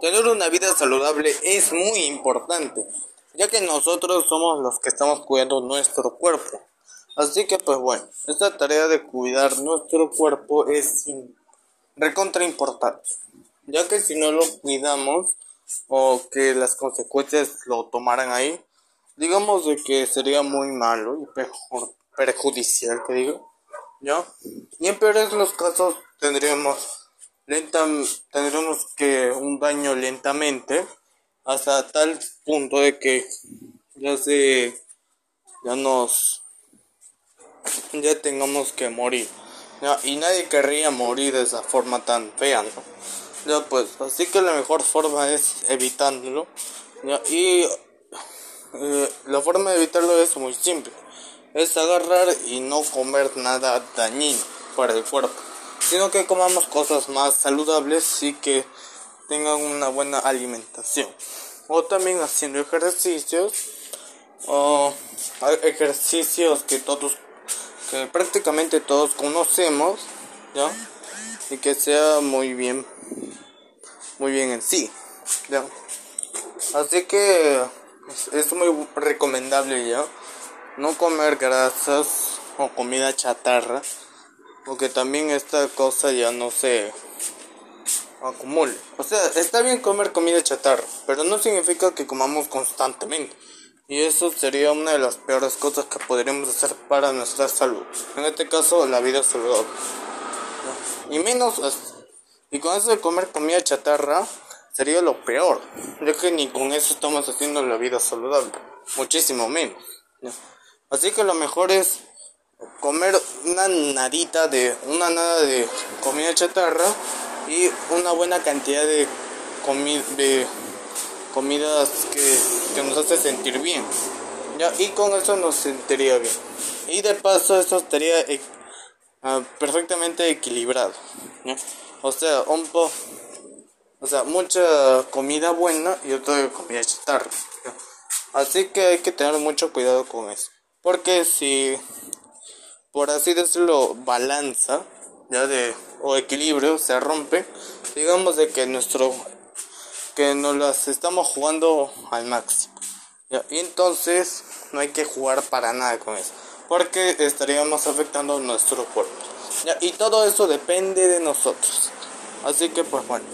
tener una vida saludable es muy importante, ya que nosotros somos los que estamos cuidando nuestro cuerpo. Así que pues bueno, esta tarea de cuidar nuestro cuerpo es recontra importante, ya que si no lo cuidamos o que las consecuencias lo tomaran ahí, digamos de que sería muy malo y perjudicial, que digo, ¿ya? Y en peores los casos tendríamos lenta, tendremos que un daño lentamente hasta tal punto de que ya se ya nos ya tengamos que morir. Y nadie querría morir de esa forma tan fea ya pues así que la mejor forma es evitándolo. Y eh, la forma de evitarlo es muy simple. Es agarrar y no comer nada dañino para el cuerpo sino que comamos cosas más saludables y que tengan una buena alimentación. O también haciendo ejercicios o ejercicios que todos que prácticamente todos conocemos, ¿ya? Y que sea muy bien muy bien en sí, ¿ya? Así que es muy recomendable, ¿ya? No comer grasas o comida chatarra porque también esta cosa ya no se acumule. O sea, está bien comer comida chatarra, pero no significa que comamos constantemente. Y eso sería una de las peores cosas que podríamos hacer para nuestra salud. En este caso, la vida saludable. Y menos, y con eso de comer comida chatarra, sería lo peor. Ya que ni con eso estamos haciendo la vida saludable. Muchísimo menos. Así que lo mejor es comer una nadita de una nada de comida chatarra y una buena cantidad de, de comidas que, que, nos hace sentir bien. Ya y con eso nos sentiría bien. Y de paso eso estaría ah, perfectamente equilibrado o sea un po o sea mucha comida buena y otra comida chatarra así que hay que tener mucho cuidado con eso. Porque si por así decirlo, balanza, ya de, o equilibrio, se rompe, digamos de que nuestro, que nos las estamos jugando al máximo. Y entonces no hay que jugar para nada con eso, porque estaríamos afectando nuestro cuerpo. ¿ya? Y todo eso depende de nosotros. Así que pues bueno.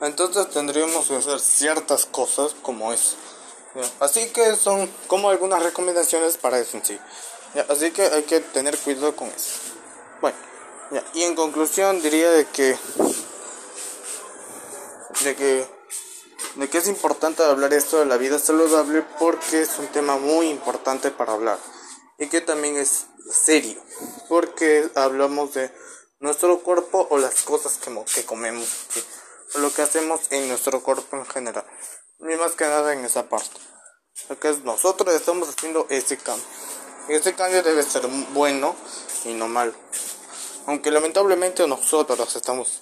Entonces tendríamos que hacer ciertas cosas como eso. Así que son como algunas recomendaciones para eso en sí así que hay que tener cuidado con eso. Bueno, y en conclusión diría de que de que de que es importante hablar esto de la vida saludable porque es un tema muy importante para hablar. Y que también es serio porque hablamos de nuestro cuerpo o las cosas que, que comemos o lo que hacemos en nuestro cuerpo en general. Y más que nada en esa parte. Porque nosotros estamos haciendo ese cambio este cambio debe ser bueno y no malo. Aunque lamentablemente nosotros estamos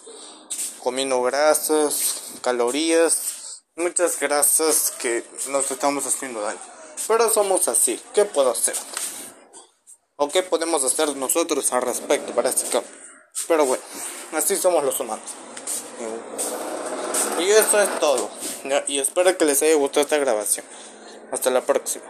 comiendo grasas, calorías, muchas grasas que nos estamos haciendo daño. Pero somos así, ¿qué puedo hacer? ¿O qué podemos hacer nosotros al respecto para este cambio? Pero bueno, así somos los humanos. Y eso es todo. Y espero que les haya gustado esta grabación. Hasta la próxima.